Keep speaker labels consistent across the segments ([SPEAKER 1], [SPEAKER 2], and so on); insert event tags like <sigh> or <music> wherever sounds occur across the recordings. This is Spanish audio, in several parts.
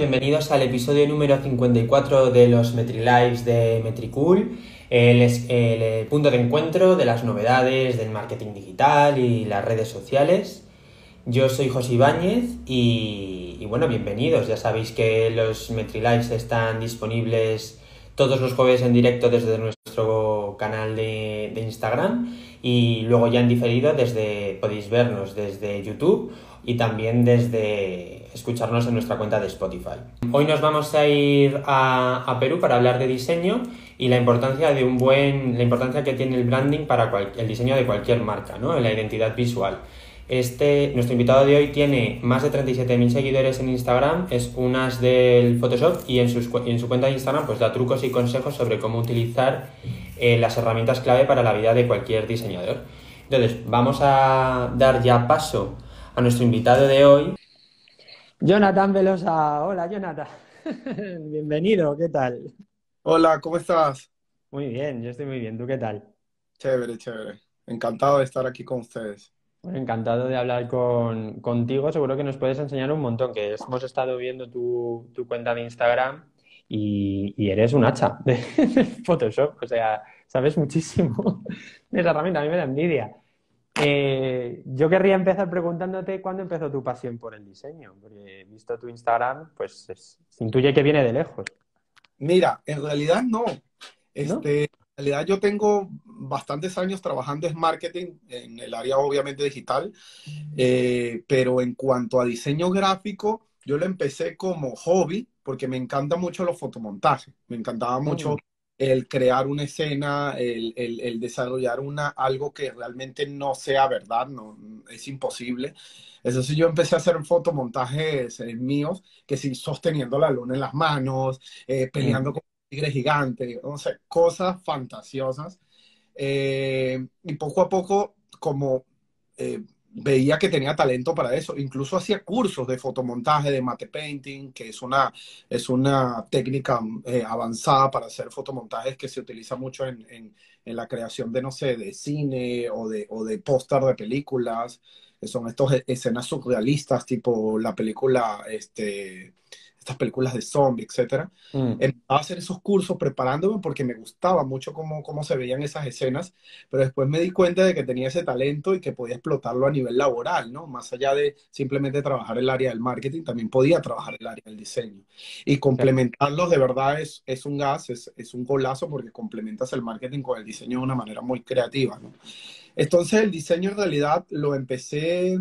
[SPEAKER 1] Bienvenidos al episodio número 54 de los MetriLives de Metricool, el, el, punto de encuentro de las novedades del marketing digital y las redes sociales. Yo soy José Ibáñez y, y bueno, bienvenidos. Ya sabéis que los MetriLives están disponibles todos los jueves en directo desde nuestro canal de, de Instagram y luego ya en diferido desde podéis vernos desde YouTube y también desde escucharnos en nuestra cuenta de Spotify. Hoy nos vamos a ir a, Perú para hablar de diseño y la importancia de un buen la importancia que tiene el branding para el diseño de cualquier marca, ¿no? La identidad visual. Este, nuestro invitado de hoy tiene más de 37.000 seguidores en Instagram, es unas del Photoshop y en, sus, en, su cuenta de Instagram pues da trucos y consejos sobre cómo utilizar eh, las herramientas clave para la vida de cualquier diseñador. Entonces, vamos a dar ya paso a nuestro invitado de hoy. Jonathan Velosa. Hola, Jonathan. <laughs> Bienvenido, ¿qué tal?
[SPEAKER 2] Hola, ¿cómo estás?
[SPEAKER 1] Muy bien, yo estoy muy bien. ¿Tú qué tal?
[SPEAKER 2] Chévere, chévere. Encantado de estar aquí con ustedes.
[SPEAKER 1] Bueno, encantado de hablar con, contigo. Seguro que nos puedes enseñar un montón, que hemos estado viendo tu, tu cuenta de Instagram y, y, eres un hacha de <laughs> Photoshop. O sea, sabes muchísimo de esa herramienta. A mí me da envidia. Eh, yo querría empezar preguntándote cuándo empezó tu pasión por el diseño, porque visto tu Instagram, pues es, se intuye que viene de lejos.
[SPEAKER 2] Mira, en realidad no. Este, ¿No? En realidad yo tengo bastantes años trabajando en marketing, en el área obviamente digital, eh, pero en cuanto a diseño gráfico, yo lo empecé como hobby, porque me encanta mucho los fotomontajes, me encantaba mucho el crear una escena, el, el, el, desarrollar una, algo que realmente no sea verdad, no, es imposible. Entonces yo empecé a hacer fotomontajes eh, míos, que sí, sosteniendo la luna en las manos, eh, peleando mm. con un tigre gigante, cosas fantasiosas. Eh, y poco a poco, como veía que tenía talento para eso. Incluso hacía cursos de fotomontaje, de mate painting, que es una, es una técnica eh, avanzada para hacer fotomontajes que se utiliza mucho en, en, la creación de, no sé, de cine o de, o de póster de películas, que son estas escenas surrealistas, tipo la película, este, estas películas de zombie, etcétera. Mm. Empezaba a hacer esos cursos preparándome porque me gustaba mucho cómo, cómo se veían esas escenas, pero después me di cuenta de que tenía ese talento y que podía explotarlo a nivel laboral, ¿no? Más allá de simplemente trabajar el área del marketing, también podía trabajar el área del diseño. Y complementarlos de verdad es, es un gas, es, es un golazo porque complementas el marketing con el diseño de una manera muy creativa, ¿no? Entonces el diseño en realidad lo empecé,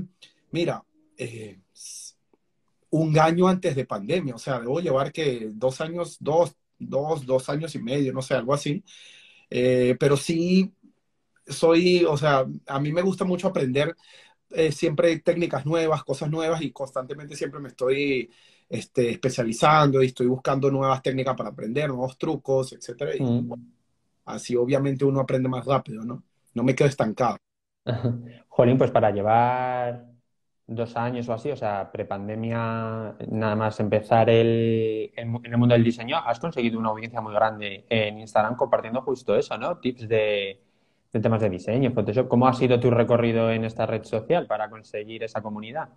[SPEAKER 2] mira, eh, un año antes de pandemia, o sea, debo llevar que dos años, dos, dos, dos años y medio, no sé, algo así. Eh, pero sí soy, o sea, a mí me gusta mucho aprender eh, siempre técnicas nuevas, cosas nuevas y constantemente siempre me estoy este, especializando y estoy buscando nuevas técnicas para aprender, nuevos trucos, etcétera. Y mm. bueno, así obviamente uno aprende más rápido, ¿no? No me quedo estancado. <laughs>
[SPEAKER 1] Jolín, pues para llevar dos años o así, o sea, prepandemia, nada más empezar el, en, el mundo del diseño, has conseguido una audiencia muy grande en Instagram compartiendo justo eso, ¿no? Tips de, de temas de diseño, Photoshop. ¿Cómo ha sido tu recorrido en esta red social para conseguir esa comunidad?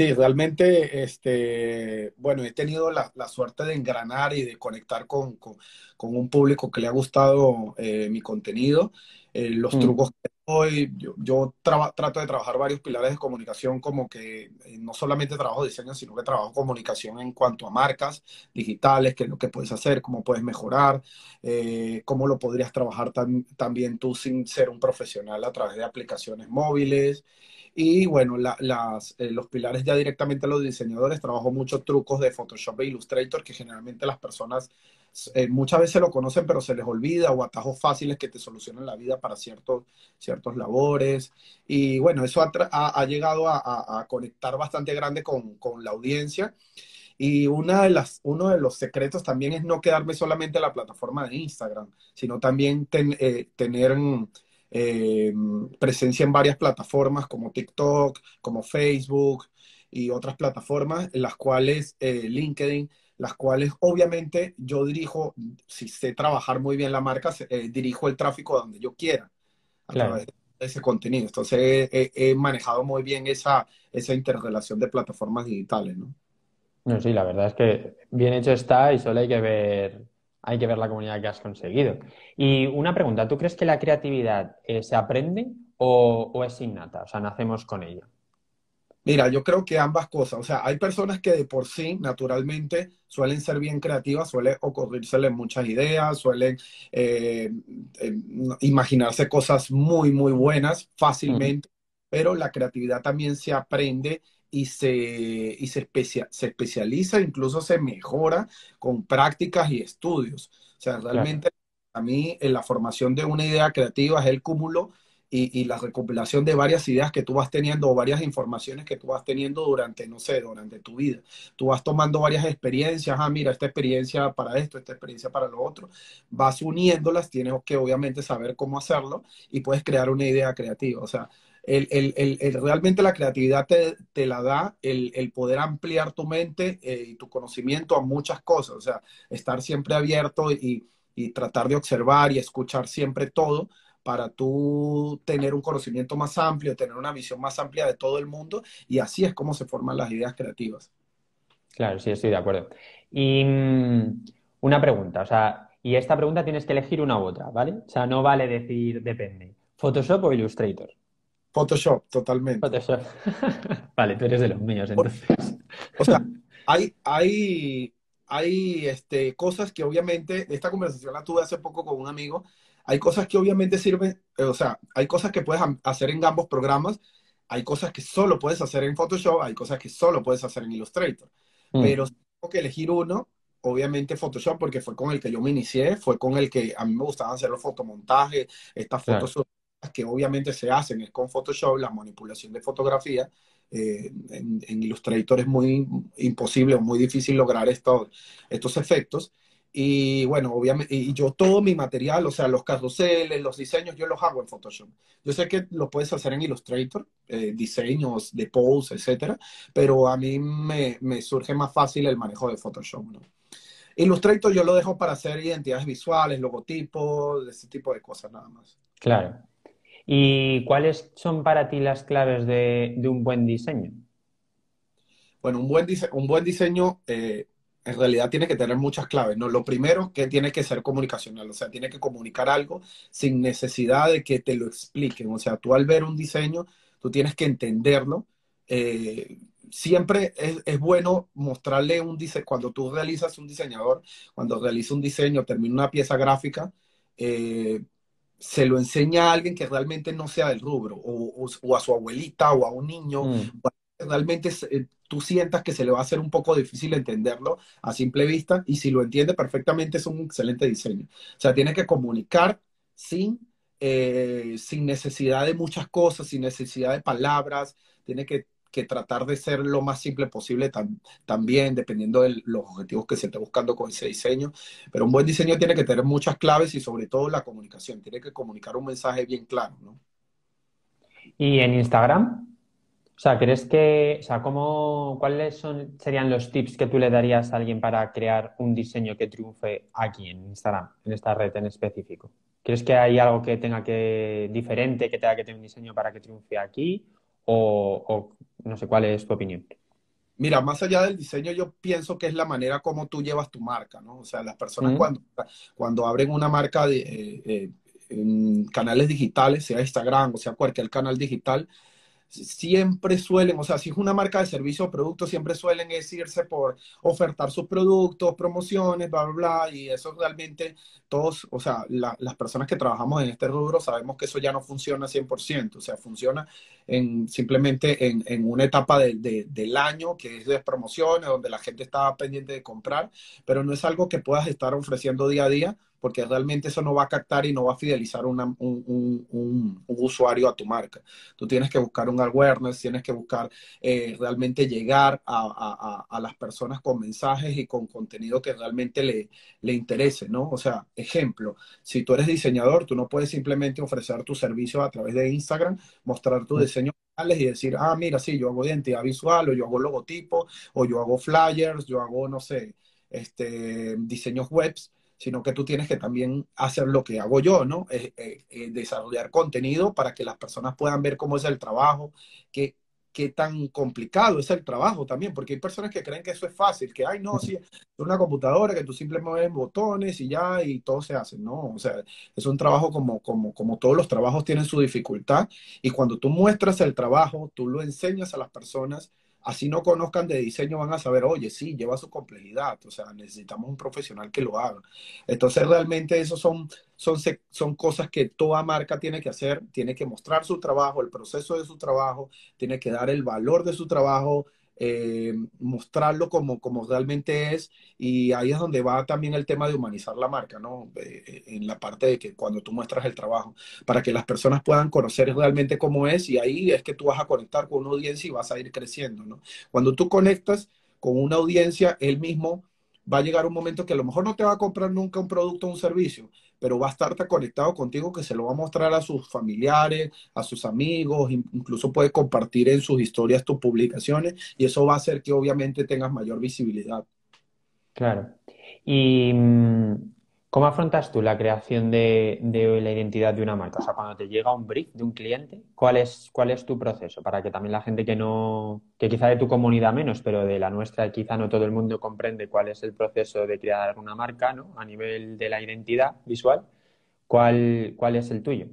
[SPEAKER 2] Sí, realmente, este, bueno, he tenido la, la suerte de engranar y de conectar con, con, con un público que le ha gustado eh, mi contenido, eh, los mm. trucos que doy. Yo, yo trato de trabajar varios pilares de comunicación, como que eh, no solamente trabajo diseño, sino que trabajo comunicación en cuanto a marcas digitales, qué es lo que puedes hacer, cómo puedes mejorar, eh, cómo lo podrías trabajar tam también tú sin ser un profesional a través de aplicaciones móviles. Y bueno, eh, los pilares ya directamente a los diseñadores, trabajo muchos trucos de Photoshop e Illustrator que generalmente las personas eh, muchas veces lo conocen pero se les olvida o atajos fáciles que te solucionan la vida para ciertos, ciertos labores. Y bueno, eso ha, llegado a, conectar bastante grande con, la audiencia. Y una de las, uno de los secretos también es no quedarme solamente en la plataforma de Instagram, sino también ten, eh, tener eh, presencia en varias plataformas como TikTok, como Facebook y otras plataformas, en las cuales eh, LinkedIn, las cuales obviamente yo dirijo, si sé trabajar muy bien la marca, eh, dirijo el tráfico donde yo quiera a claro. través de ese contenido. Entonces he, he, manejado muy bien esa, esa interrelación de plataformas digitales, ¿no?
[SPEAKER 1] No, sí, la verdad es que bien hecho está y solo hay que ver, hay que ver la comunidad que has conseguido. Y una pregunta, ¿tú crees que la creatividad eh, se aprende o, o es innata? O sea, nacemos con ella.
[SPEAKER 2] Mira, yo creo que ambas cosas. O sea, hay personas que de por sí, naturalmente, suelen ser bien creativas, suelen ocurrírseles muchas ideas, suelen eh, eh, imaginarse cosas muy, muy buenas
[SPEAKER 1] Mm,
[SPEAKER 2] fácilmente, pero la creatividad también se aprende y se, y se, especia- se especializa, incluso se mejora con prácticas y estudios. O sea,
[SPEAKER 1] claro.
[SPEAKER 2] realmente a mí en la formación de una idea creativa es el cúmulo y, y la recopilación de varias ideas que tú vas teniendo o varias informaciones que tú vas teniendo durante, no sé, durante tu vida. Tú vas tomando varias experiencias, ah, mira, esta experiencia para esto, esta experiencia para lo otro, vas uniéndolas, tienes que obviamente saber cómo hacerlo y puedes crear una idea creativa. O sea, el, el, el, realmente la creatividad te, la da el, poder ampliar tu mente eh, y tu conocimiento a muchas cosas. O sea, estar siempre abierto y, y tratar de observar y escuchar siempre todo para tú tener un conocimiento más amplio, tener una visión más amplia de todo el mundo y así es como se forman las ideas creativas.
[SPEAKER 1] Claro, sí, estoy de acuerdo. Y mm, una pregunta, o sea, y esta pregunta tienes que elegir una u otra, ¿vale? O sea, no vale decir depende. ¿Photoshop o Illustrator?
[SPEAKER 2] Photoshop, totalmente.
[SPEAKER 1] Photoshop. <laughs> Vale, tú eres de los míos, entonces.
[SPEAKER 2] O sea, <laughs> hay, hay, hay este, cosas que obviamente, esta conversación la tuve hace poco con un amigo, hay cosas que obviamente sirven, eh, o sea, hay cosas que puedes hacer en ambos programas, hay cosas que solo puedes hacer en Photoshop, hay cosas que solo puedes hacer en Illustrator, pero
[SPEAKER 1] Mm,
[SPEAKER 2] si tengo que elegir uno, obviamente Photoshop, porque fue con el que yo me inicié, fue con el que a mí me gustaba hacer los fotomontajes, estas
[SPEAKER 1] claro.
[SPEAKER 2] Que obviamente se hacen es con Photoshop, la manipulación de fotografía, eh, en, en, Illustrator es muy imposible o muy difícil lograr estos, estos efectos. Y bueno, obviamente, y yo todo mi material, o sea, los carruseles, los diseños, yo los hago en Photoshop. Yo sé que lo puedes hacer en Illustrator, eh, diseños de pose, etcétera, pero a mí me, me, surge más fácil el manejo de Photoshop, ¿no? Illustrator yo lo dejo para hacer identidades visuales, logotipos, ese tipo de cosas nada más.
[SPEAKER 1] Claro. ¿Y cuáles son para ti las claves de, un buen diseño?
[SPEAKER 2] Bueno, un buen, un buen diseño eh, en realidad tiene que tener muchas claves, ¿no? Lo primero que tiene que ser comunicacional, o sea, tiene que comunicar algo sin necesidad de que te lo expliquen. O sea, tú al ver un diseño, tú tienes que entenderlo. Eh, siempre es, es, bueno mostrarle un diseño, cuando tú realizas un diseñador, cuando realiza un diseño, termina una pieza gráfica, eh, se lo enseña a alguien que realmente no sea del rubro, o, o, o a su abuelita o a un niño,
[SPEAKER 1] Mm,
[SPEAKER 2] realmente eh, tú sientas que se le va a hacer un poco difícil entenderlo a simple vista y si lo entiende perfectamente es un excelente diseño. O sea, tiene que comunicar sin, eh, sin necesidad de muchas cosas, sin necesidad de palabras, tiene que, que tratar de ser lo más simple posible tam, también, dependiendo de los objetivos que se esté buscando con ese diseño. Pero un buen diseño tiene que tener muchas claves y sobre todo la comunicación, tiene que comunicar un mensaje bien claro, ¿no?
[SPEAKER 1] ¿Y en Instagram? O sea, ¿crees que, o sea, cómo, cuáles son, serían los tips que tú le darías a alguien para crear un diseño que triunfe aquí en Instagram, en esta red en específico? ¿Crees que hay algo que tenga que, diferente, que tenga que tener un diseño para que triunfe aquí? O, o no sé, ¿cuál es tu opinión?
[SPEAKER 2] Mira, más allá del diseño, yo pienso que es la manera como tú llevas tu marca, ¿no? O sea, las personas cuando, cuando abren una marca de, eh, eh, en canales digitales, sea Instagram o sea cualquier canal digital, siempre suelen, o sea, si es una marca de servicio o producto, siempre suelen decirse por ofertar sus productos, promociones, bla, bla, bla, y eso realmente todos, o sea, la, las personas que trabajamos en este rubro sabemos que eso ya no funciona 100%, o sea, funciona en, simplemente en, en una etapa de, de, del año que es de promociones, donde la gente está pendiente de comprar, pero no es algo que puedas estar ofreciendo día a día porque realmente eso no va a captar y no va a fidelizar una, un, un, un, un, usuario a tu marca. Tú tienes que buscar un awareness, tienes que buscar eh, realmente llegar a, a, a, las personas con mensajes y con contenido que realmente le, le interese, ¿no? O sea, ejemplo, si tú eres diseñador, tú no puedes simplemente ofrecer tu servicio a través de Instagram, mostrar tu diseño y decir, ah, mira, sí, yo hago identidad visual, o yo hago logotipo, o yo hago flyers, yo hago, no sé, este, diseños webs, sino que tú tienes que también hacer lo que hago yo, ¿no? Eh, eh, eh, desarrollar contenido para que las personas puedan ver cómo es el trabajo, que qué tan complicado es el trabajo también, porque hay personas que creen que eso es fácil, que, ay, no, sí, es una computadora que tú simplemente mueves botones y ya, y todo se hace. No, o sea, es un trabajo como, como, como todos los trabajos tienen su dificultad, y cuando tú muestras el trabajo, tú lo enseñas a las personas así no conozcan de diseño, van a saber, oye, sí, lleva su complejidad, o sea, necesitamos un profesional que lo haga. Entonces, realmente eso son, son, son cosas que toda marca tiene que hacer, tiene que mostrar su trabajo, el proceso de su trabajo, tiene que dar el valor de su trabajo, eh, mostrarlo como, como realmente es y ahí es donde va también el tema de humanizar la marca, ¿no? Eh, en la parte de que cuando tú muestras el trabajo, para que las personas puedan conocer realmente cómo es y ahí es que tú vas a conectar con una audiencia y vas a ir creciendo, ¿no? Cuando tú conectas con una audiencia, él mismo va a llegar un momento que a lo mejor no te va a comprar nunca un producto o un servicio, pero va a estar conectado contigo que se lo va a mostrar a sus familiares, a sus amigos, incluso puede compartir en sus historias tus publicaciones y eso va a hacer que obviamente tengas mayor visibilidad.
[SPEAKER 1] Claro. Y mm, ¿Cómo afrontas tú la creación de, la identidad de una marca? O sea, cuando te llega un brief de un cliente, ¿cuál es, tu proceso? Para que también la gente que no, que quizá de tu comunidad menos, pero de la nuestra quizá no todo el mundo comprende cuál es el proceso de crear una marca, ¿no? A nivel de la identidad visual, ¿cuál, cuál es el tuyo?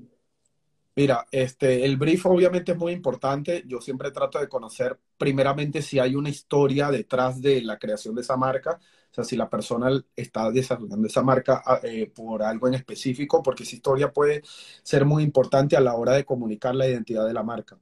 [SPEAKER 2] Mira, este, el brief obviamente es muy importante. Yo siempre trato de conocer primeramente si hay una historia detrás de la creación de esa marca. O sea, si la persona está desarrollando esa marca ah, eh, por algo en específico, porque esa historia puede ser muy importante a la hora de comunicar la identidad de la marca.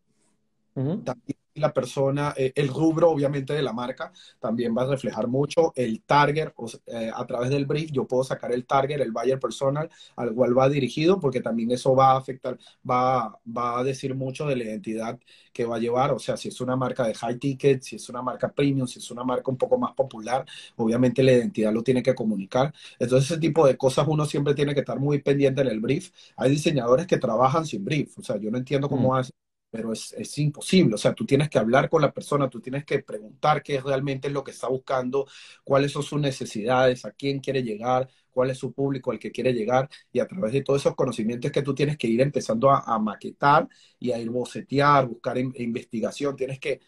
[SPEAKER 2] También la persona, eh, el rubro obviamente de la marca también va a reflejar mucho el target, eh, a través del brief yo puedo sacar el target, el buyer personal al cual va dirigido, porque también eso va a afectar, va, va a decir mucho de la identidad que va a llevar, o sea, si es una marca de high ticket, si es una marca premium, si es una marca un poco más popular, obviamente la identidad lo tiene que comunicar. Entonces ese tipo de cosas uno siempre tiene que estar muy pendiente en el brief. Hay diseñadores que trabajan sin brief, o sea, yo no entiendo cómo mm. hacen pero es, es, imposible. O sea, tú tienes que hablar con la persona, tú tienes que preguntar qué es realmente lo que está buscando, cuáles son sus necesidades, a quién quiere llegar, cuál es su público al que quiere llegar, y a través de todos esos conocimientos que tú tienes que ir empezando a, maquetar y a ir bocetear, buscar investigación, tienes que,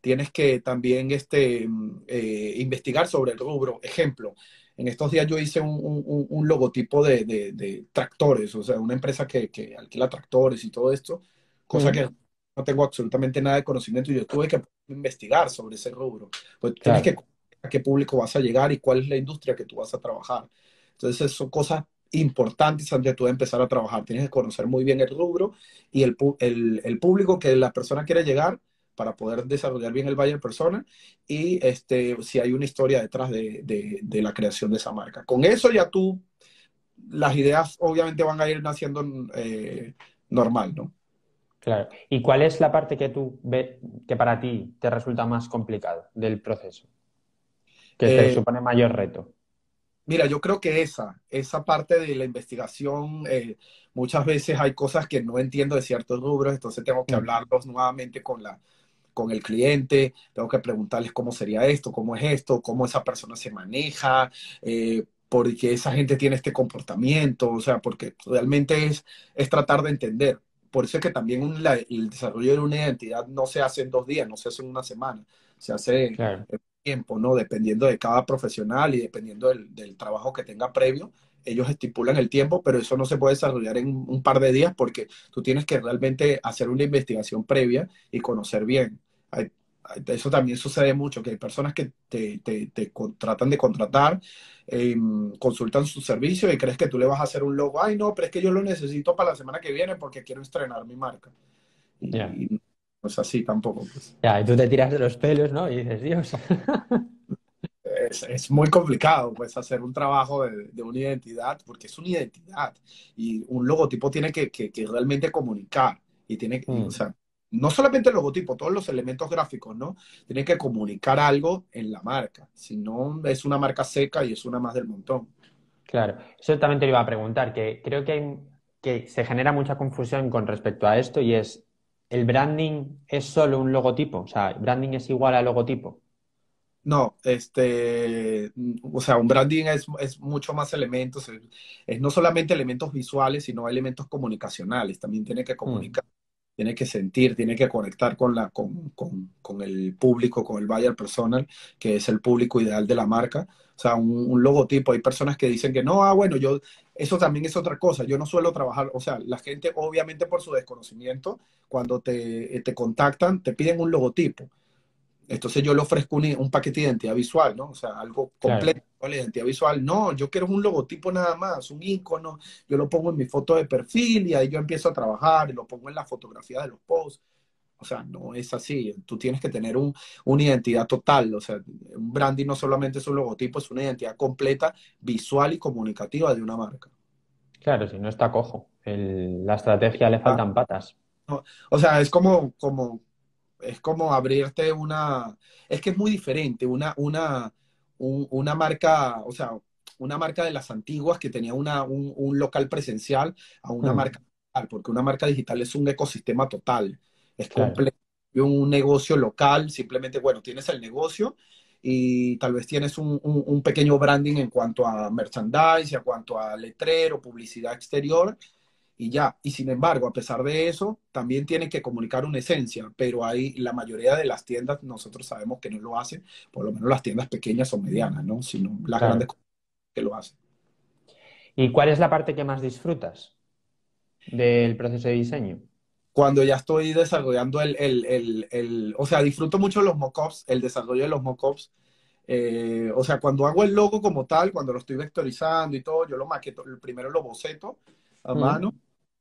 [SPEAKER 2] tienes que también este, eh, investigar sobre el rubro. Ejemplo, en estos días yo hice un, un, logotipo de, de, tractores, o sea, una empresa que, que alquila tractores y todo esto cosa que no tengo absolutamente nada de conocimiento y yo tuve que investigar sobre ese rubro. Pues tienes que a qué público vas a llegar y cuál es la industria que tú vas a trabajar. Entonces, son cosas importantes antes de tú empezar a trabajar. Tienes que conocer muy bien el rubro y el, el, el público que la persona quiere llegar para poder desarrollar bien el buyer persona y este, si hay una historia detrás de, de, de, la creación de esa marca. Con eso ya tú, las ideas obviamente van a ir naciendo eh, normal, ¿no?
[SPEAKER 1] Claro. ¿Y cuál es la parte que tú ves que para ti te resulta más complicado del proceso? Que te eh, supone mayor reto.
[SPEAKER 2] Mira, yo creo que esa, esa parte de la investigación, eh, muchas veces hay cosas que no entiendo de ciertos rubros, entonces tengo que hablarlos nuevamente con la, con el cliente, tengo que preguntarles cómo sería esto, cómo es esto, cómo esa persona se maneja, eh, por qué esa gente tiene este comportamiento, o sea, porque realmente es, es tratar de entender por eso es que también el desarrollo de una identidad no se hace en dos días, no se hace en una semana, se hace en tiempo, ¿no? Dependiendo de cada profesional y dependiendo del, trabajo que tenga previo, ellos estipulan el tiempo, pero eso no se puede desarrollar en un par de días porque tú tienes que realmente hacer una investigación previa y conocer bien. Eso también sucede mucho, que hay personas que te, te, te tratan de contratar Em, consultan su servicio y crees que tú le vas a hacer un logo, ay no, pero es que yo lo necesito para la semana que viene porque quiero estrenar mi marca. Y, no es así tampoco. Pues.
[SPEAKER 1] Ya, y tú te tiras de los pelos, ¿no? Y dices, Dios. <laughs>
[SPEAKER 2] Es, es, muy complicado, pues, hacer un trabajo de, de, una identidad, porque es una identidad. Y un logotipo tiene que, que, que realmente comunicar. Y tiene que, o mm. sea, no solamente el logotipo, todos los elementos gráficos, ¿no? Tienen que comunicar algo en la marca, si no es una marca seca y es una más del montón.
[SPEAKER 1] Claro, eso también te iba a preguntar, que creo que, que se genera mucha confusión con respecto a esto y es, ¿el branding es solo un logotipo? O sea, ¿branding es igual a logotipo?
[SPEAKER 2] No, este, o sea, un branding es, es mucho más elementos, es, no solamente elementos visuales, sino elementos comunicacionales, también tiene que mm. Tiene que sentir, tiene que conectar con, la, con, con, con el público, con el buyer personal, que es el público ideal de la marca. O sea, un, un, logotipo, hay personas que dicen que no, ah, bueno, yo, eso también es otra cosa, yo no suelo trabajar, o sea, la gente obviamente por su desconocimiento, cuando te, te contactan, te piden un logotipo. Entonces yo le ofrezco un, un, paquete de identidad visual, ¿no? O sea, algo completo claro. La identidad visual. No, yo quiero un logotipo nada más, un icono. Yo lo pongo en mi foto de perfil y ahí yo empiezo a trabajar y lo pongo en la fotografía de los posts. O sea, no es así. Tú tienes que tener un, una identidad total. O sea, un branding no solamente es un logotipo, es una identidad completa, visual y comunicativa de una marca.
[SPEAKER 1] Claro, si no está cojo. El, la estrategia le faltan ah. patas.
[SPEAKER 2] No, o sea, es como, como, es como abrirte una, es que es muy diferente, una, una, un, una marca, o sea, una marca de las antiguas que tenía una, un, un local presencial a una mm. marca digital, porque una marca digital es un ecosistema total, es claro. completo, un negocio local, simplemente, bueno, tienes el negocio y tal vez tienes un, un, un pequeño branding en cuanto a merchandise, en cuanto a letrero, publicidad exterior, y ya. Y sin embargo, a pesar de eso, también tienen que comunicar una esencia, pero hay la mayoría de las tiendas, nosotros sabemos que no lo hacen, por lo menos las tiendas pequeñas o medianas, ¿no? Sino las claro. grandes que lo hacen.
[SPEAKER 1] ¿Y cuál es la parte que más disfrutas del proceso de diseño?
[SPEAKER 2] Cuando ya estoy desarrollando el, el, el, el o sea, disfruto mucho los mockups, el desarrollo de los mockups. Eh, o sea, cuando hago el logo como tal, cuando lo estoy vectorizando y todo, yo lo maqueto, primero lo boceto a mm. mano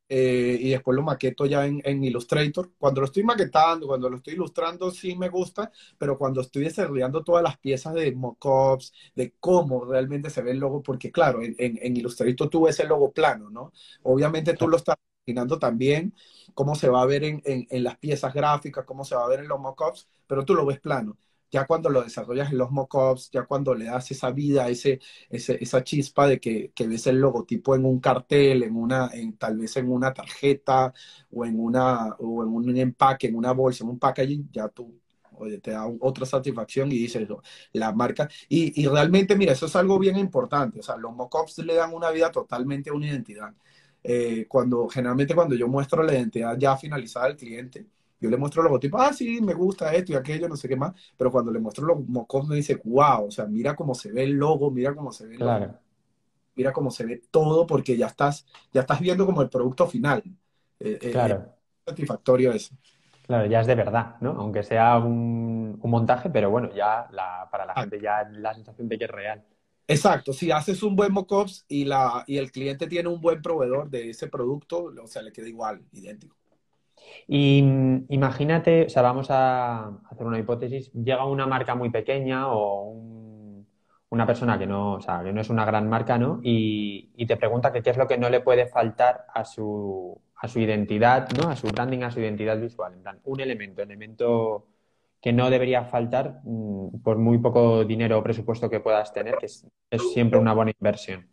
[SPEAKER 2] eh, y después lo maqueto ya en, en, Illustrator. Cuando lo estoy maquetando, cuando lo estoy ilustrando, sí me gusta, pero cuando estoy desarrollando todas las piezas de mockups, de cómo realmente se ve el logo, porque claro, en, en, en, Illustrator tú ves el logo plano, ¿no? Obviamente tú lo estás imaginando también cómo se va a ver en, en las piezas gráficas, cómo se va a ver en los mockups, pero tú lo ves plano ya cuando lo desarrollas en los mockups, ya cuando le das esa vida, ese, ese, esa chispa de que, que, ves el logotipo en un cartel, en una, en, tal vez en una tarjeta o en, una, o en un empaque, en una bolsa, en un packaging, ya tú oye, te da otra satisfacción y dices la marca. Y, y, realmente, mira, eso es algo bien importante. O sea, los mockups le dan una vida totalmente a una identidad. Eh, cuando, generalmente cuando yo muestro la identidad ya finalizada del cliente, yo le muestro el logotipo, ah, sí, me gusta esto y aquello, no sé qué más, pero cuando le muestro los mocos me dice, wow, o sea, mira cómo se ve el logo, mira cómo se ve el logo, mira cómo se ve todo, porque ya estás, ya estás viendo como el producto final.
[SPEAKER 1] Eh, eh claro.
[SPEAKER 2] Es satisfactorio eso.
[SPEAKER 1] Claro, ya es de verdad, ¿no? Aunque sea un, un montaje, pero bueno, ya la, para la ah. gente ya la sensación de que es real.
[SPEAKER 2] Exacto, si haces un buen mockups y, la, y el cliente tiene un buen proveedor de ese producto, o sea, le queda igual, idéntico.
[SPEAKER 1] Y imagínate, o sea, vamos a hacer una hipótesis, llega una marca muy pequeña o un, una persona que no, o sea, que no es una gran marca, ¿no? Y, y, te pregunta que qué es lo que no le puede faltar a su, a su identidad, ¿no? A su branding, a su identidad visual. En plan, un elemento, elemento que no debería faltar mm, por muy poco dinero o presupuesto que puedas tener, que es, es siempre una buena inversión.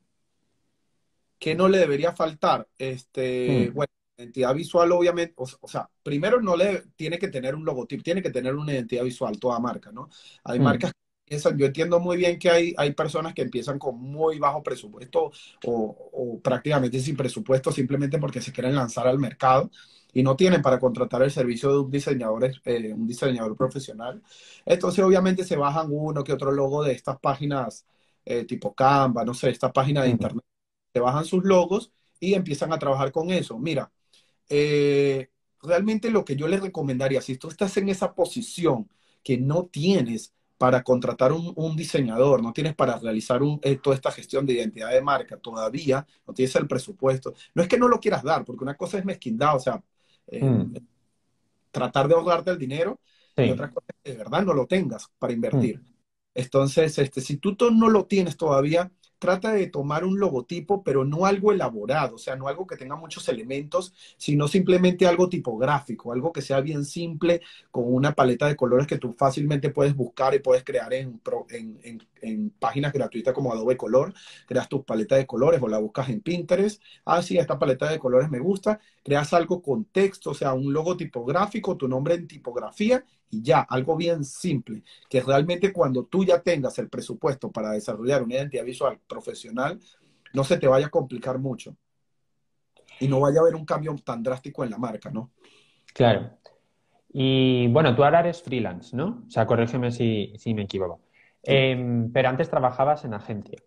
[SPEAKER 2] ¿Qué no le debería faltar? Este, hmm. bueno, identidad visual, obviamente, o, o, sea, primero no le tiene que tener un logotipo, tiene que tener una identidad visual toda marca, ¿no? Hay mm. marcas que empiezan, yo entiendo muy bien que hay, hay personas que empiezan con muy bajo presupuesto o, o prácticamente sin presupuesto simplemente porque se quieren lanzar al mercado y no tienen para contratar el servicio de un diseñador, eh, un diseñador profesional. Entonces, obviamente, se bajan uno que otro logo de estas páginas eh, tipo Canva, no sé, estas páginas de internet, se bajan sus logos y empiezan a trabajar con eso. Mira, eh, realmente lo que yo les recomendaría, si tú estás en esa posición que no tienes para contratar un, un diseñador, no tienes para realizar un, eh, toda esta gestión de identidad de marca, todavía no tienes el presupuesto. No es que no lo quieras dar, porque una cosa es mezquindad, o sea, eh, mm. tratar de ahorrarte el dinero, sí. y otra cosa es que de verdad no lo tengas para invertir. Mm. Entonces, este, si tú no lo tienes todavía, trata de tomar un logotipo, pero no algo elaborado, o sea, no algo que tenga muchos elementos, sino simplemente algo tipográfico, algo que sea bien simple, con una paleta de colores que tú fácilmente puedes buscar y puedes crear en, en, en, en páginas gratuitas como Adobe Color. Creas tus paletas de colores o la buscas en Pinterest. Ah, sí, esta paleta de colores me gusta. Creas algo con texto, o sea, un logo tipográfico, tu nombre en tipografía y ya, algo bien simple, que realmente cuando tú ya tengas el presupuesto para desarrollar una identidad visual profesional, no se te vaya a complicar mucho y no vaya a haber un cambio tan drástico en la marca, ¿no?
[SPEAKER 1] Claro. Y bueno, tú ahora eres freelance, ¿no? O sea, corrígeme si, me equivoco. Em, pero antes trabajabas en agencia.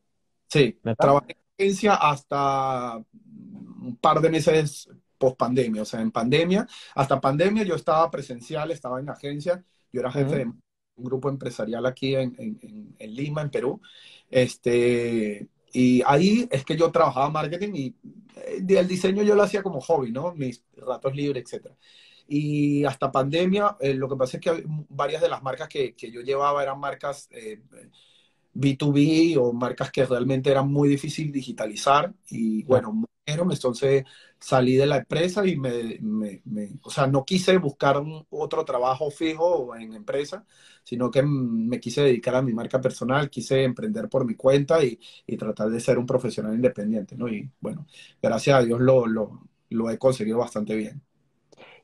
[SPEAKER 2] Sí, trabajé en agencia hasta un par de meses post pandemia, o sea, en pandemia, hasta pandemia yo estaba presencial, estaba en agencia, yo era jefe de un grupo empresarial aquí en, en, Lima, en Perú, este, y ahí es que yo trabajaba marketing y eh, el diseño yo lo hacía como hobby, ¿no? Mis ratos libres, etcétera. Y hasta pandemia, eh, lo que pasa es que varias de las marcas que, que yo llevaba eran marcas eh, B2B o marcas que realmente eran muy difícil digitalizar y bueno, entonces salí de la empresa y me, me, o sea, no quise buscar otro trabajo fijo en empresa, sino que me quise dedicar a mi marca personal, quise emprender por mi cuenta y, y tratar de ser un profesional independiente, ¿no? Y bueno, gracias a Dios lo, lo, lo he conseguido bastante bien.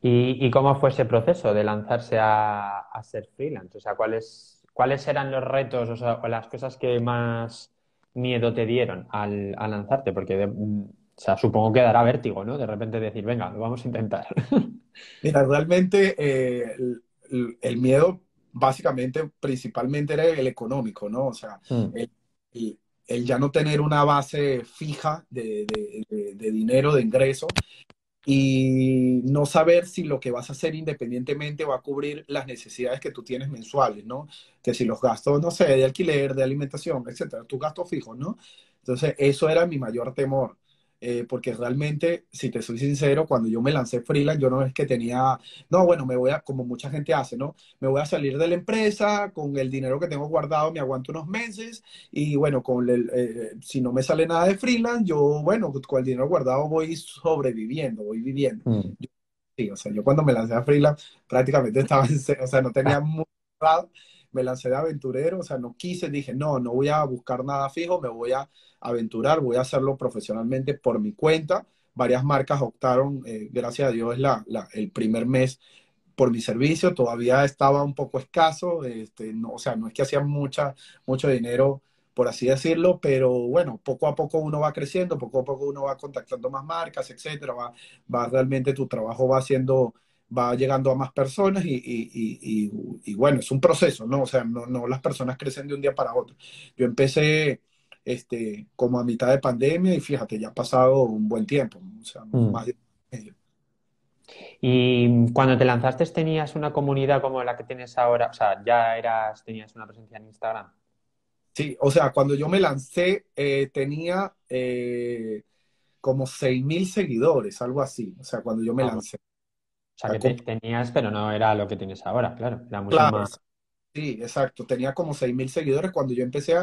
[SPEAKER 1] ¿Y, ¿Y, cómo fue ese proceso de lanzarse a, a ser freelance? O sea, ¿cuáles, ¿cuáles eran los retos o, sea, o las cosas que más miedo te dieron al, al lanzarte? Porque de, o sea, supongo que dará vértigo, ¿no? De repente decir, venga, lo vamos a intentar. <laughs>
[SPEAKER 2] Mira, realmente eh, el, miedo básicamente, principalmente era el económico, ¿no? O sea, mm. el, ya no tener una base fija de, de, dinero, de ingreso, y no saber si lo que vas a hacer independientemente va a cubrir las necesidades que tú tienes mensuales, ¿no? Que si los gastos, no sé, de alquiler, de alimentación, etcétera, tus gastos fijos, ¿no? Entonces, eso era mi mayor temor. Eh, porque realmente, si te soy sincero, cuando yo me lancé freelance, yo no es que tenía, no, bueno, me voy a, como mucha gente hace, ¿no? Me voy a salir de la empresa, con el dinero que tengo guardado me aguanto unos meses y bueno, con el, eh, si no me sale nada de freelance, yo, bueno, con el dinero guardado voy sobreviviendo, voy viviendo. Mm. sí, o sea, yo cuando me lancé a freelance prácticamente estaba en, o sea, no tenía <laughs> muy me lancé de aventurero, o sea, no quise, dije, no, no voy a buscar nada fijo, me voy a aventurar, voy a hacerlo profesionalmente por mi cuenta. Varias marcas optaron, eh, gracias a Dios, la, el primer mes por mi servicio, todavía estaba un poco escaso, este, no, o sea, no es que hacía mucho dinero, por así decirlo, pero bueno, poco a poco uno va creciendo, poco a poco uno va contactando más marcas, etcétera, va, va realmente tu trabajo va haciendo va llegando a más personas y, y, y, bueno, es un proceso, ¿no? O sea, no, no las personas crecen de un día para otro. Yo empecé este, como a mitad de pandemia y fíjate, ya ha pasado un buen tiempo, o sea, mm. más de medio.
[SPEAKER 1] Y cuando te lanzaste, ¿tenías una comunidad como la que tienes ahora? O sea, ¿ya eras, tenías una presencia en Instagram?
[SPEAKER 2] Sí, o sea, cuando yo me lancé, eh, tenía eh, como 6.000 seguidores, algo así. O sea, cuando yo me ah, lancé.
[SPEAKER 1] O sea, que tenías, pero no era lo que tienes ahora, claro. Era mucho más.
[SPEAKER 2] Sí, exacto. Tenía como 6.000 seguidores cuando yo empecé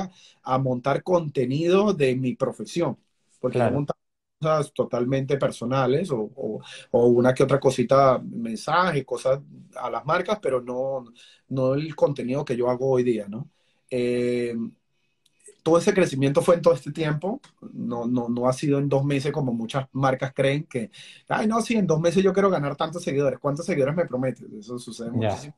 [SPEAKER 2] a, montar contenido de mi profesión. Porque yo montaba cosas totalmente personales o, una que otra cosita, mensaje, cosas a las marcas, pero no, no el contenido que yo hago hoy día, ¿no? Eh, todo ese crecimiento fue en todo este tiempo, no, no, no ha sido en dos meses como muchas marcas creen que, ay, no, sí, en dos meses yo quiero ganar tantos seguidores. ¿Cuántos seguidores me prometes? Eso sucede muchísimo.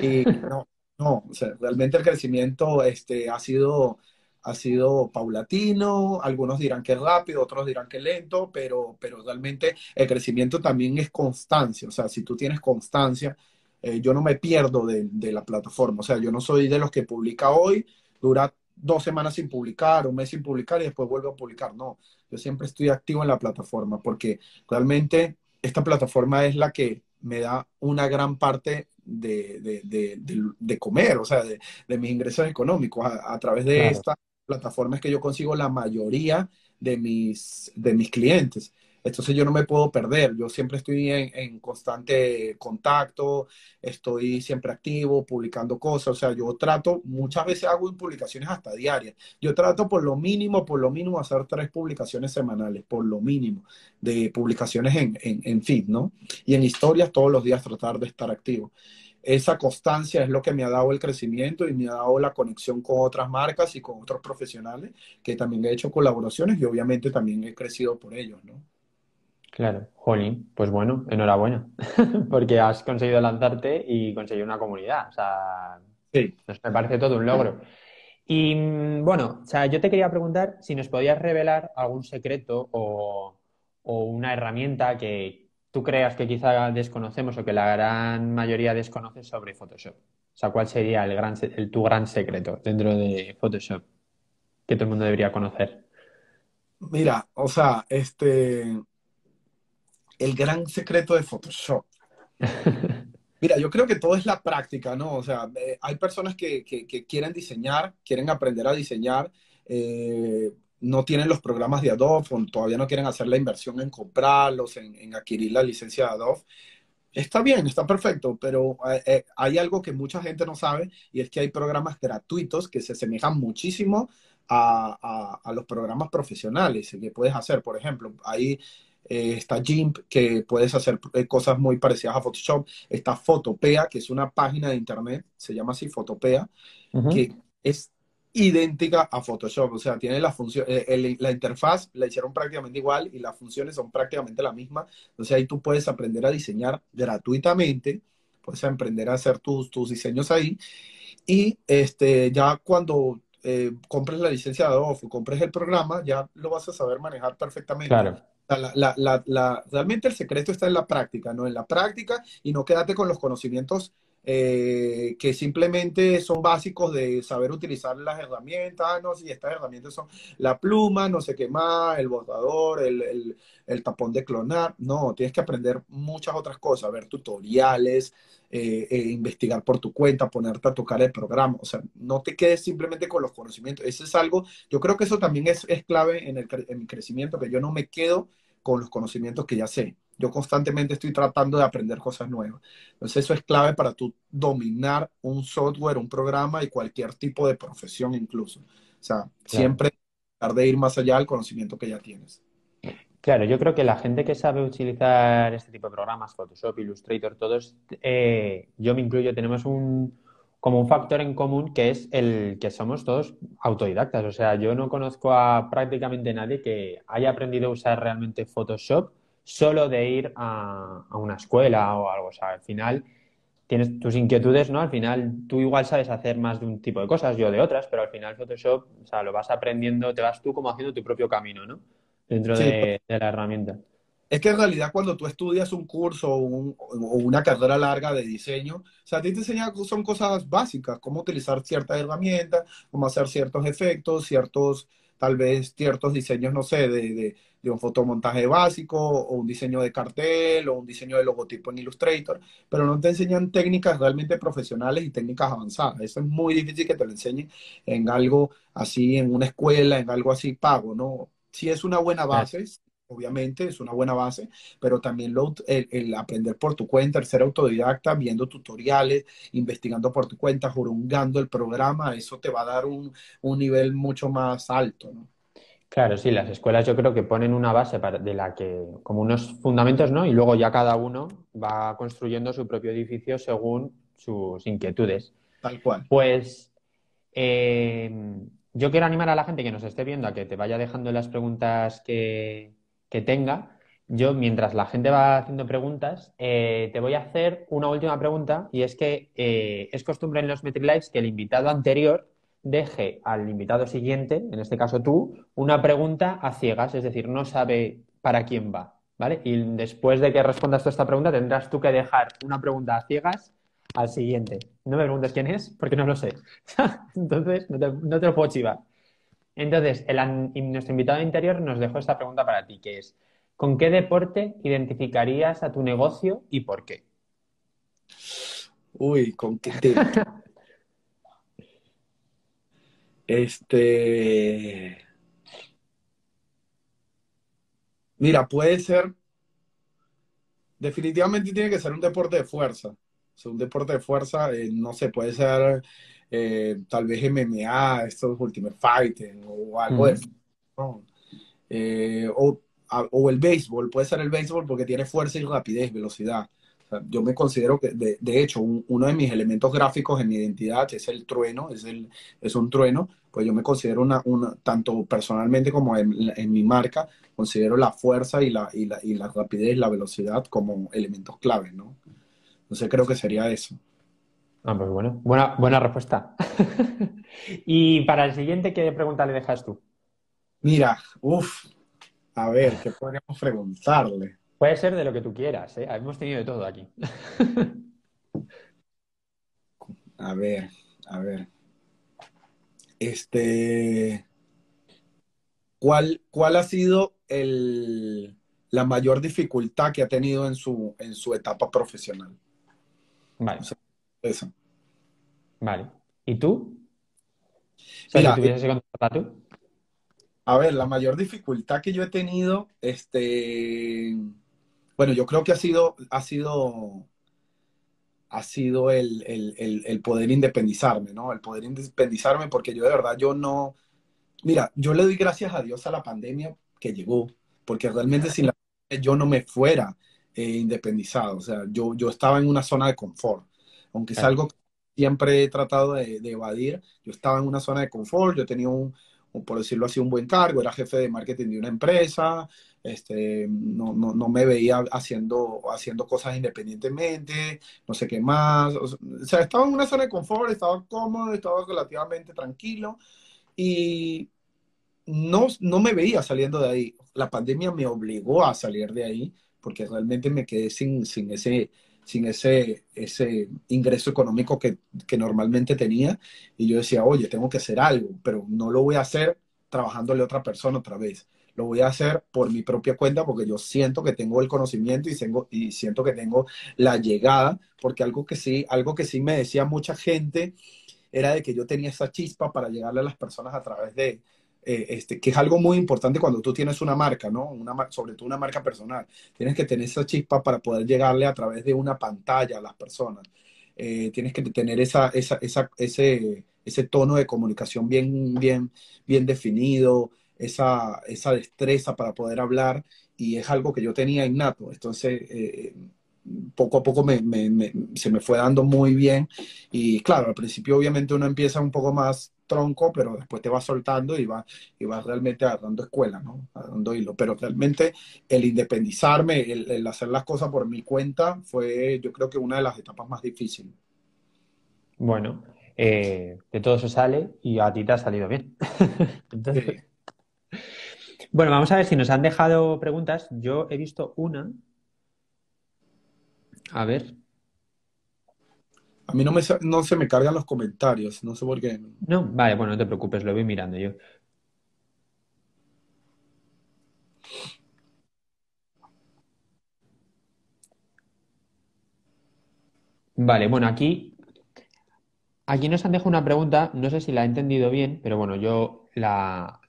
[SPEAKER 2] Y no, no, o sea, realmente el crecimiento este, ha, sido, ha sido paulatino, algunos dirán que rápido, otros dirán que lento, pero, pero realmente el crecimiento también es constancia, o sea, si tú tienes constancia, eh, yo no me pierdo de, de, la plataforma, o sea, yo no soy de los que publica hoy, dura dos semanas sin publicar, un mes sin publicar y después vuelvo a publicar, no, yo siempre estoy activo en la plataforma porque realmente esta plataforma es la que me da una gran parte de, comer, o sea, de, mis ingresos económicos. A, través de esta plataforma es que yo consigo la mayoría de mis, de mis clientes. Entonces yo no me puedo perder, yo siempre estoy en, constante contacto, estoy siempre activo, publicando cosas, o sea, yo trato, muchas veces hago publicaciones hasta diarias, yo trato por lo mínimo, por lo mínimo hacer tres publicaciones semanales, por lo mínimo, de publicaciones en, en, en feed, ¿no? Y en historias todos los días tratar de estar activo esa constancia es lo que me ha dado el crecimiento y me ha dado la conexión con otras marcas y con otros profesionales que también he hecho colaboraciones y obviamente también he crecido por ellos, ¿no?
[SPEAKER 1] Claro, Jolín, pues bueno, enhorabuena, <laughs> porque has conseguido lanzarte y conseguir una comunidad. O sea, sí. me parece todo un logro. Y mm, bueno, o sea, yo te quería preguntar si nos podías revelar algún secreto o, una herramienta que, tú creas que quizá desconocemos o que la gran mayoría desconoce sobre Photoshop? O sea, ¿cuál sería el gran, el, tu gran secreto dentro de Photoshop que todo el mundo debería conocer?
[SPEAKER 2] Mira, o sea, este, el gran secreto de Photoshop. Mira, yo creo que todo es la práctica, ¿no? O sea, eh, hay personas que, quieren diseñar, quieren aprender a diseñar, eh, no tienen los programas de Adobe, o todavía no quieren hacer la inversión en comprarlos, en, adquirir la licencia de Adobe. Está bien, está perfecto, pero eh, hay algo que mucha gente no sabe y es que hay programas gratuitos que se asemejan muchísimo a, a los programas profesionales que puedes hacer. Por ejemplo, hay eh, está GIMP, que puedes hacer eh, cosas muy parecidas a Photoshop, está Photopea, que es una página de internet, se llama así Photopea, que es idéntica a Photoshop, o sea, tiene la función, eh, la interfaz la hicieron prácticamente igual y las funciones son prácticamente la misma, entonces ahí tú puedes aprender a diseñar gratuitamente, puedes aprender a hacer tus, tus diseños ahí. Y este, ya cuando compres la licencia de Adobe o compres el programa, ya lo vas a saber manejar perfectamente.
[SPEAKER 1] Claro.
[SPEAKER 2] La, la, la, realmente el secreto está en la práctica, ¿no? En la práctica y no quédate con los conocimientos eh, que simplemente son básicos de saber utilizar las herramientas, ah, no, si estas herramientas son la pluma, no sé qué más, el bordador, el, el, tapón de clonar, no, tienes que aprender muchas otras cosas, ver tutoriales, eh, eh, investigar por tu cuenta, ponerte a tocar el programa, o sea, no te quedes simplemente con los conocimientos, eso es algo, yo creo que eso también es, es clave en, el, en mi crecimiento, que yo no me quedo con los conocimientos que ya sé. Yo constantemente estoy tratando de aprender cosas nuevas. Entonces eso es clave para tú dominar un software, un programa y cualquier tipo de profesión incluso. O sea, siempre tratar de ir más allá del conocimiento que ya tienes.
[SPEAKER 1] Claro, yo creo que la gente que sabe utilizar este tipo de programas, Photoshop, Illustrator, todos, eh, yo me incluyo, tenemos un, como un factor en común que es el que somos todos autodidactas. O sea, yo no conozco a prácticamente nadie que haya aprendido a usar realmente Photoshop solo de ir a, una escuela o algo. O sea, al final tienes tus inquietudes, ¿no? Al final tú igual sabes hacer más de un tipo de cosas, yo de otras, pero al final Photoshop, o sea, lo vas aprendiendo, te vas tú como haciendo tu propio camino, ¿no? Dentro de la herramienta.
[SPEAKER 2] Es que en realidad cuando tú estudias un curso o, una carrera larga de diseño, o sea, a ti te enseñan, son cosas básicas, cómo utilizar ciertas herramientas, cómo hacer ciertos efectos, ciertos, tal vez ciertos diseños, no sé, de, de, un fotomontaje básico o un diseño de cartel o un diseño de logotipo en Illustrator, pero no te enseñan técnicas realmente profesionales y técnicas avanzadas. Eso es muy difícil que te lo enseñen en algo así, en una escuela, en algo así pago, ¿no? Si es una buena base, obviamente es una buena base, pero también el, aprender por tu cuenta, el ser autodidacta, viendo tutoriales, investigando por tu cuenta, jurungando el programa, eso te va a dar un, nivel mucho más alto, ¿no?
[SPEAKER 1] Claro, sí, las escuelas yo creo que ponen una base de la que, como unos fundamentos, ¿no? Y luego ya cada uno va construyendo su propio edificio según sus inquietudes.
[SPEAKER 2] Tal cual.
[SPEAKER 1] Pues eh, yo quiero animar a la gente que nos esté viendo a que te vaya dejando las preguntas que, que tenga, yo mientras la gente va haciendo preguntas, eh, te voy a hacer una última pregunta y es que eh, es costumbre en los MetriLives que el invitado anterior deje al invitado siguiente, en este caso tú, una pregunta a ciegas, es decir, no sabe para quién va, ¿vale? Y después de que respondas tú esta pregunta tendrás tú que dejar una pregunta a ciegas al siguiente. No me preguntes quién es porque no lo sé. <laughs> Entonces, no te, no te lo puedo chivar. Entonces, nuestro invitado interior nos dejó esta pregunta para ti, que es, ¿con qué deporte identificarías a tu negocio y por qué?
[SPEAKER 2] Uy, ¿con qué <laughs> Este... Mira, puede ser... Definitivamente tiene que ser un deporte de fuerza. O un deporte de fuerza, eh, no sé, puede ser eh, tal vez MMA, estos Ultimate Fighting o algo de eh, o, o, el béisbol, puede ser el béisbol porque tiene fuerza y rapidez, velocidad. yo me considero que, de, de hecho, uno de mis elementos gráficos en mi identidad es el trueno, es, el, es un trueno, pues yo me considero una, una tanto personalmente como en, en, mi marca, considero la fuerza y la, y la, y la rapidez, la velocidad como elementos claves, ¿no? Entonces creo que sería eso.
[SPEAKER 1] Ah, pues bueno, buena, buena respuesta. <laughs> y para el siguiente, ¿qué pregunta le dejas tú?
[SPEAKER 2] Mira, uff, a ver, ¿qué podríamos preguntarle?
[SPEAKER 1] Puede ser de lo que tú quieras, ¿eh? Hemos tenido de todo aquí. <laughs>
[SPEAKER 2] A ver, a ver. Este, ¿cuál, cuál ha sido el, la mayor dificultad que ha tenido en su, en su etapa profesional?
[SPEAKER 1] Vale.
[SPEAKER 2] Eso.
[SPEAKER 1] Vale. ¿Y tú?
[SPEAKER 2] Mira, tú? A ver, la mayor dificultad que yo he tenido, este, bueno, yo creo que ha sido, ha sido, ha sido el, el, poder independizarme, ¿no? El poder independizarme porque yo de verdad, yo no, mira, yo le doy gracias a Dios a la pandemia que llegó, porque realmente sin la yo no me fuera eh, independizado, o sea, yo, yo estaba en una zona de confort, aunque es algo que siempre he tratado de, evadir, yo estaba en una zona de confort, yo tenía un, por decirlo así, un buen cargo, era jefe de marketing de una empresa, este, no, no, no me veía haciendo, haciendo cosas independientemente, no sé qué más, o sea, estaba en una zona de confort, estaba cómodo, estaba relativamente tranquilo y no, no me veía saliendo de ahí. La pandemia me obligó a salir de ahí porque realmente me quedé sin, sin ese sin ese, ese ingreso económico que, que, normalmente tenía. Y yo decía, oye, tengo que hacer algo, pero no lo voy a hacer trabajándole a otra persona otra vez. Lo voy a hacer por mi propia cuenta porque yo siento que tengo el conocimiento y, tengo, y siento que tengo la llegada, porque algo que sí, algo que sí me decía mucha gente era de que yo tenía esa chispa para llegarle a las personas a través de, eh, este, que es algo muy importante cuando tú tienes una marca, ¿no? Sobre todo una marca personal. Tienes que tener esa chispa para poder llegarle a través de una pantalla a las personas. Eh, tienes que tener esa, esa, esa, ese, ese tono de comunicación bien, bien, bien definido, esa, esa destreza para poder hablar y es algo que yo tenía innato. Entonces, eh, poco a poco me, se me fue dando muy bien y claro, al principio obviamente uno empieza un poco más tronco, pero después te va soltando y va, y va realmente agarrando escuela, ¿no? Agarrando hilo. Pero realmente el independizarme, el, hacer las cosas por mi cuenta, fue yo creo que una de las etapas más difíciles.
[SPEAKER 1] Bueno, eh, de todo se sale y a ti te ha salido bien. <laughs> Bueno, vamos a ver si nos han dejado preguntas. Yo he visto una. A ver.
[SPEAKER 2] A mí no, me, no se me cargan los comentarios, no sé por qué.
[SPEAKER 1] No, vale, bueno, no te preocupes, lo voy mirando yo. Vale, bueno, aquí, aquí nos han dejado una pregunta, no sé si la he entendido bien, pero bueno, yo la,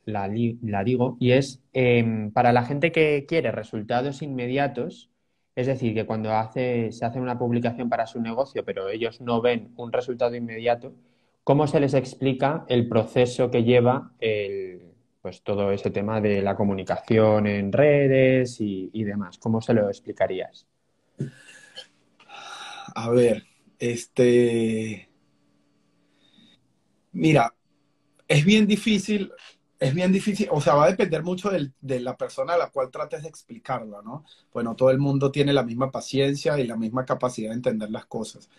[SPEAKER 1] digo, y es em, para la gente que quiere resultados inmediatos, es decir, que cuando se hace una publicación para su negocio, pero ellos no ven un resultado inmediato, ¿cómo se les explica el proceso que lleva el, pues todo ese tema de la comunicación en redes y demás? ¿Cómo se lo explicarías?
[SPEAKER 2] A ver, este. Mira, es bien difícil es bien difícil, o sea, va a depender mucho de la persona a la cual trates de explicarlo, ¿no? Bueno, todo el mundo tiene la misma paciencia y la misma capacidad de entender las cosas.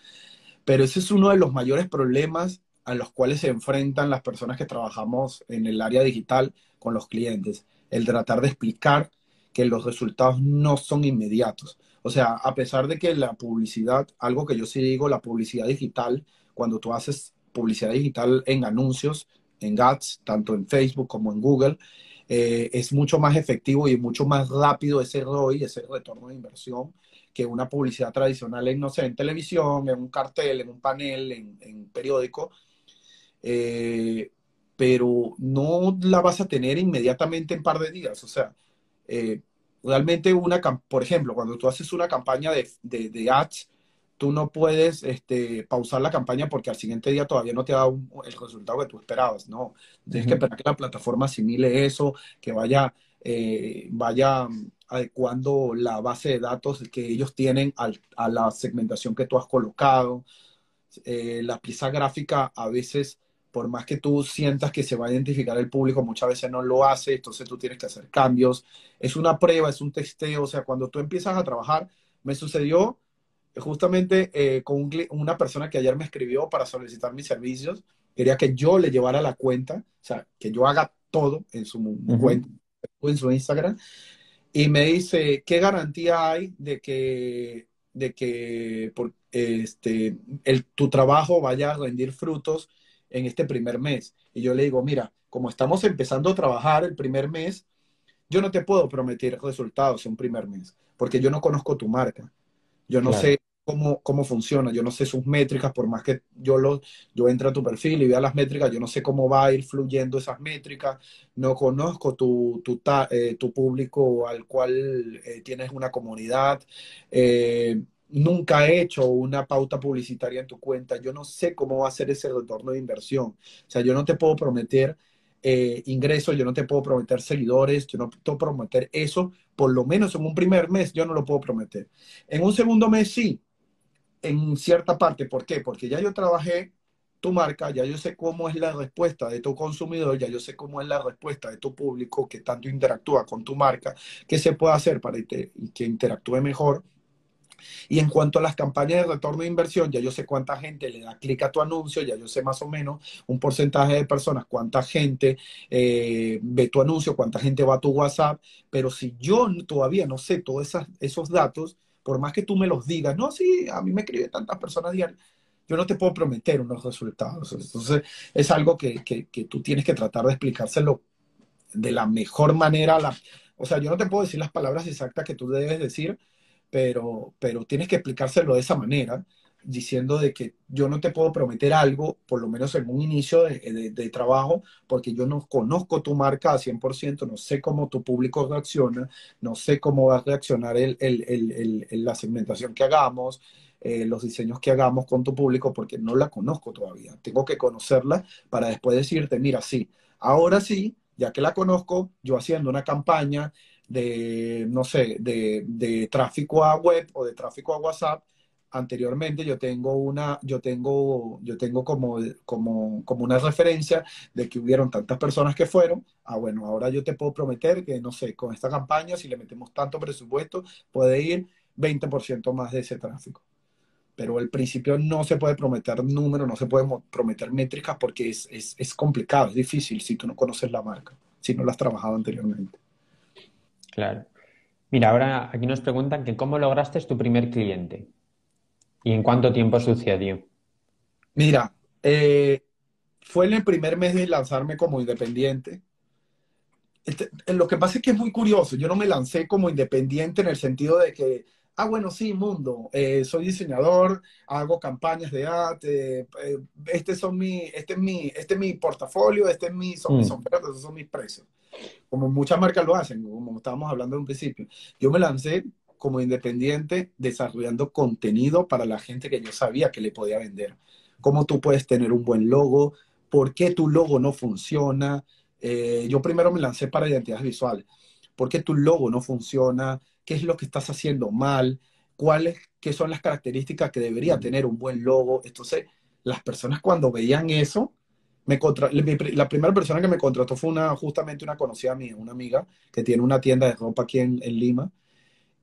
[SPEAKER 2] Pero ese es uno de los mayores problemas a los cuales se enfrentan las personas que trabajamos en el área digital con los clientes. El tratar de explicar que los resultados no son inmediatos. O sea, a pesar de que la publicidad, algo que yo sí digo, la publicidad digital, cuando tú haces publicidad digital en anuncios, en ads, tanto en Facebook como en Google, eh, es mucho más efectivo y mucho más rápido ese ROI, ese retorno de inversión, que una publicidad tradicional en, no sé, en televisión, en un cartel, en un panel, en, periódico. Eh, pero no la vas a tener inmediatamente en par de días. O sea, eh, realmente una, por ejemplo, cuando tú haces una campaña de, de, de ads, tú no puedes este, pausar la campaña porque al siguiente día todavía no te ha dado el resultado que tú esperabas, no. Tienes que esperar que la plataforma asimile eso, que vaya, eh, vaya adecuando la base de datos que ellos tienen a la segmentación que tú has colocado. Eh, la pieza gráfica a veces, por más que tú sientas que se va a identificar el público, muchas veces no lo hace, entonces tú tienes que hacer cambios. Es una prueba, es un testeo, o sea, cuando tú empiezas a trabajar, me sucedió justamente eh, con una persona que ayer me escribió para solicitar mis servicios, quería que yo le llevara la cuenta, o sea, que yo haga todo en su cuenta, en su Instagram. y me dice, ¿qué garantía hay de que, de que por, este, el, tu trabajo vaya a rendir frutos en este primer mes? Y yo le digo, mira, como estamos empezando a trabajar el primer mes, yo no te puedo prometer resultados en un primer mes, porque yo no conozco tu marca. Yo no sé cómo, cómo funciona, yo no sé sus métricas, por más que yo, lo, yo entre a tu perfil y vea las métricas, yo no sé cómo va a ir fluyendo esas métricas, no conozco tu, tu, eh, tu público al cual eh, tienes una comunidad, eh, nunca he hecho una pauta publicitaria en tu cuenta, yo no sé cómo va a ser ese retorno de inversión, o sea, yo no te puedo prometer ingresos, yo no te puedo prometer seguidores, yo no te puedo prometer eso, por lo menos en un primer mes yo no lo puedo prometer. En un segundo mes sí, en cierta parte, ¿por qué? Porque ya yo trabajé tu marca, ya yo sé cómo es la respuesta de tu consumidor, ya yo sé cómo es la respuesta de tu público que tanto interactúa con tu marca, qué se puede hacer para que interactúe mejor y en cuanto a las campañas de retorno de inversión, ya yo sé cuánta gente le da clic a tu anuncio, ya yo sé más o menos un porcentaje de personas, cuánta gente eh, ve tu anuncio, cuánta gente va a tu WhatsApp, pero si yo todavía no sé todos esos datos, por más que tú me los digas, no, sí, a mí me escriben tantas personas diarias, yo no te puedo prometer unos resultados. Entonces, es algo que, que, que tú tienes que tratar de explicárselo de la mejor manera. La, o sea, yo no te puedo decir las palabras exactas que tú debes decir, pero, pero tienes que explicárselo de esa manera, diciendo de que yo no te puedo prometer algo, por lo menos en un inicio de, trabajo, porque yo no conozco tu marca a 100%, no sé cómo tu público reacciona, no sé cómo va a reaccionar el, el, el, la segmentación que hagamos, eh, los diseños que hagamos con tu público, porque no la conozco todavía. Tengo que conocerla para después decirte, mira, sí, ahora sí, ya que la conozco, yo haciendo una campaña, de, no sé, de, de, tráfico a web o de tráfico a WhatsApp, anteriormente yo tengo una, yo tengo, yo tengo como, como, como una referencia de que hubieron tantas personas que fueron. Ah, bueno, ahora yo te puedo prometer que, no sé, con esta campaña, si le metemos tanto presupuesto, puede ir 20% más de ese tráfico. Pero al principio no se puede prometer números, no se puede prometer métricas porque es, es, es complicado, es difícil si tú no conoces la marca, si no la has trabajado anteriormente.
[SPEAKER 1] Claro. Mira, ahora aquí nos preguntan que cómo lograste tu primer cliente y en cuánto tiempo sucedió.
[SPEAKER 2] Mira, eh, fue en el primer mes de lanzarme como independiente. Este, lo que pasa es que es muy curioso. Yo no me lancé como independiente en el sentido de que ah, bueno, sí, mundo, eh, soy diseñador, hago campañas de arte, eh, este, son mi, este, es mi, este es mi portafolio, este es mi, son mis mm. ofertas, estos son mis precios. Como muchas marcas lo hacen, como estábamos hablando en un principio. Yo me lancé como independiente desarrollando contenido para la gente que yo sabía que le podía vender. Cómo tú puedes tener un buen logo, por qué tu logo no funciona. Eh, yo primero me lancé para identidad visual. ¿Por qué tu logo no funciona? qué es lo que estás haciendo mal, cuáles, qué son las características que debería tener un buen logo. Entonces, las personas cuando veían eso, me contra... la primera persona que me contrató fue una, justamente una conocida mía, una amiga que tiene una tienda de ropa aquí en, en Lima.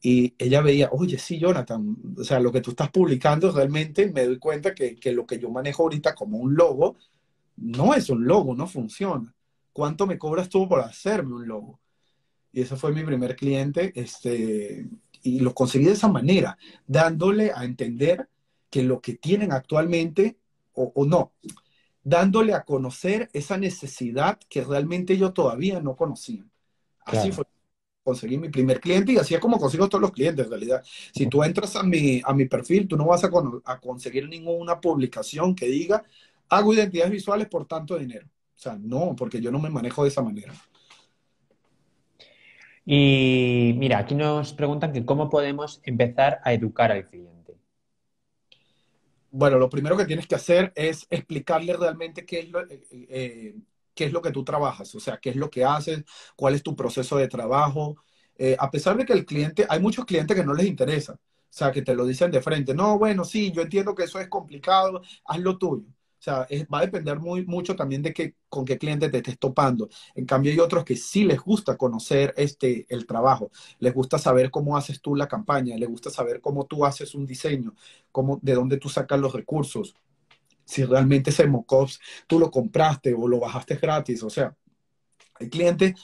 [SPEAKER 2] Y ella veía, oye, sí, Jonathan, o sea, lo que tú estás publicando realmente me doy cuenta que, que lo que yo manejo ahorita como un logo no es un logo, no funciona. ¿Cuánto me cobras tú por hacerme un logo? y ese fue mi primer cliente, este, y lo conseguí de esa manera, dándole a entender que lo que tienen actualmente, o, no, dándole a conocer esa necesidad que realmente yo todavía no conocía. Así fue. Conseguí mi primer cliente y así es como consigo todos los clientes en realidad. Si tú entras a mi, a mi perfil, tú no vas a, a conseguir ninguna publicación que diga, hago identidades visuales por tanto dinero. O sea, no, porque yo no me manejo de esa manera.
[SPEAKER 1] Y mira, aquí nos preguntan que cómo podemos empezar a educar al cliente.
[SPEAKER 2] Bueno, lo primero que tienes que hacer es explicarle realmente qué es lo, eh, eh, qué es lo que tú trabajas, o sea, qué es lo que haces, cuál es tu proceso de trabajo. Eh, a pesar de que el cliente, hay muchos clientes que no les interesa, o sea, que te lo dicen de frente, no, bueno, sí, yo entiendo que eso es complicado, haz lo tuyo. O sea, va a depender muy, mucho también de que, con qué cliente te estés topando. En cambio, hay otros que sí les gusta conocer este, el trabajo, les gusta saber cómo haces tú la campaña, les gusta saber cómo tú haces un diseño, cómo, de dónde tú sacas los recursos, si realmente ese mockups tú lo compraste o lo bajaste gratis. O sea, hay clientes,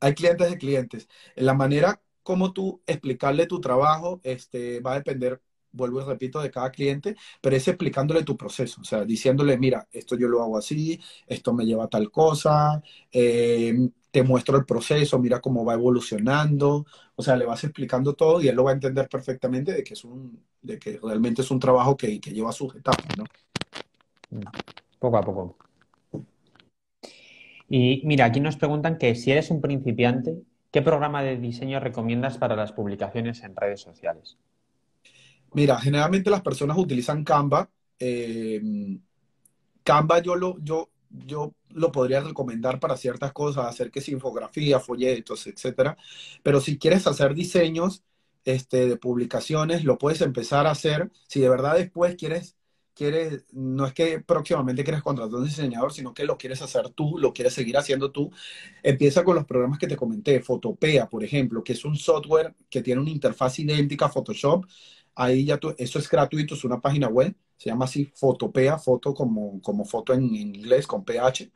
[SPEAKER 2] hay clientes de clientes. En la manera cómo tú explicarle tu trabajo, este, va a depender, vuelvo y repito, de cada cliente, pero es explicándole tu proceso, o sea, diciéndole, mira, esto yo lo hago así, esto me lleva a tal cosa, eh, te muestro el proceso, mira cómo va evolucionando, o sea, le vas explicando todo y él lo va a entender perfectamente de que es un, de que realmente es un trabajo que, que lleva sus etapas, ¿no?
[SPEAKER 1] Poco a poco. Y mira, aquí nos preguntan que si eres un principiante, ¿qué programa de diseño recomiendas para las publicaciones en redes sociales?
[SPEAKER 2] Mira, generalmente las personas utilizan Canva. Eh, Canva yo lo, yo, yo lo podría recomendar para ciertas cosas, hacer que es infografía, folletos, etcétera. Pero si quieres hacer diseños este, de publicaciones, lo puedes empezar a hacer. Si de verdad después quieres no es que próximamente quieres contratar un diseñador, sino que lo quieres hacer tú, lo quieres seguir haciendo tú, empieza con los programas que te comenté, Photopea, por ejemplo, que es un software que tiene una interfaz idéntica a Photoshop. Ahí ya tú, eso es gratuito, es una página web, se llama así Photopea, foto como, como foto en inglés con PH.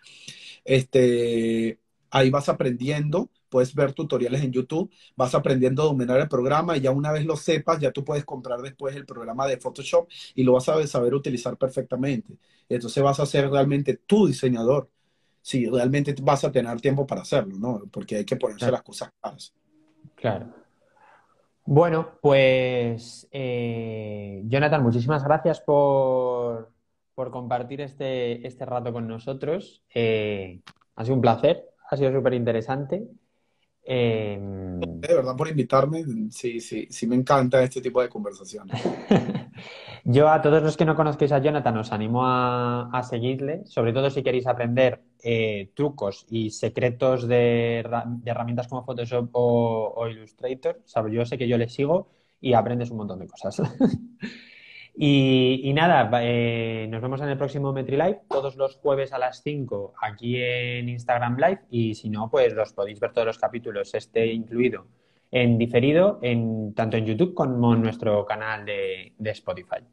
[SPEAKER 2] Este, ahí vas aprendiendo puedes ver tutoriales en YouTube, vas aprendiendo a dominar el programa y ya una vez lo sepas, ya tú puedes comprar después el programa de Photoshop y lo vas a saber utilizar perfectamente. Entonces vas a ser realmente tu diseñador. Si realmente vas a tener tiempo para hacerlo, ¿no? Porque hay que ponerse las cosas claras.
[SPEAKER 1] Claro. Bueno, pues eh, Jonathan, muchísimas gracias por, compartir este, este rato con nosotros. Eh, ha sido un placer, ha sido súper interesante.
[SPEAKER 2] Em, de verdad por invitarme, sí, sí, sí me encanta este tipo de conversaciones. <laughs>
[SPEAKER 1] Yo a todos los que no conozcáis a Jonathan os animo a, seguirle, sobre todo si queréis aprender eh, trucos y secretos de, herramientas como Photoshop o, Illustrator. yo sé que yo le sigo y aprendes un montón de cosas. <laughs> Y, nada, eh, nos vemos en el próximo MetriLive, todos los jueves a las 5 aquí en Instagram Live y si no, pues los podéis ver todos los capítulos, este incluido en diferido, en, tanto en YouTube como en nuestro canal de, de Spotify.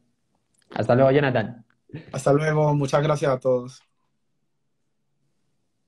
[SPEAKER 1] Hasta luego, Jonathan.
[SPEAKER 2] Hasta luego, muchas gracias a todos.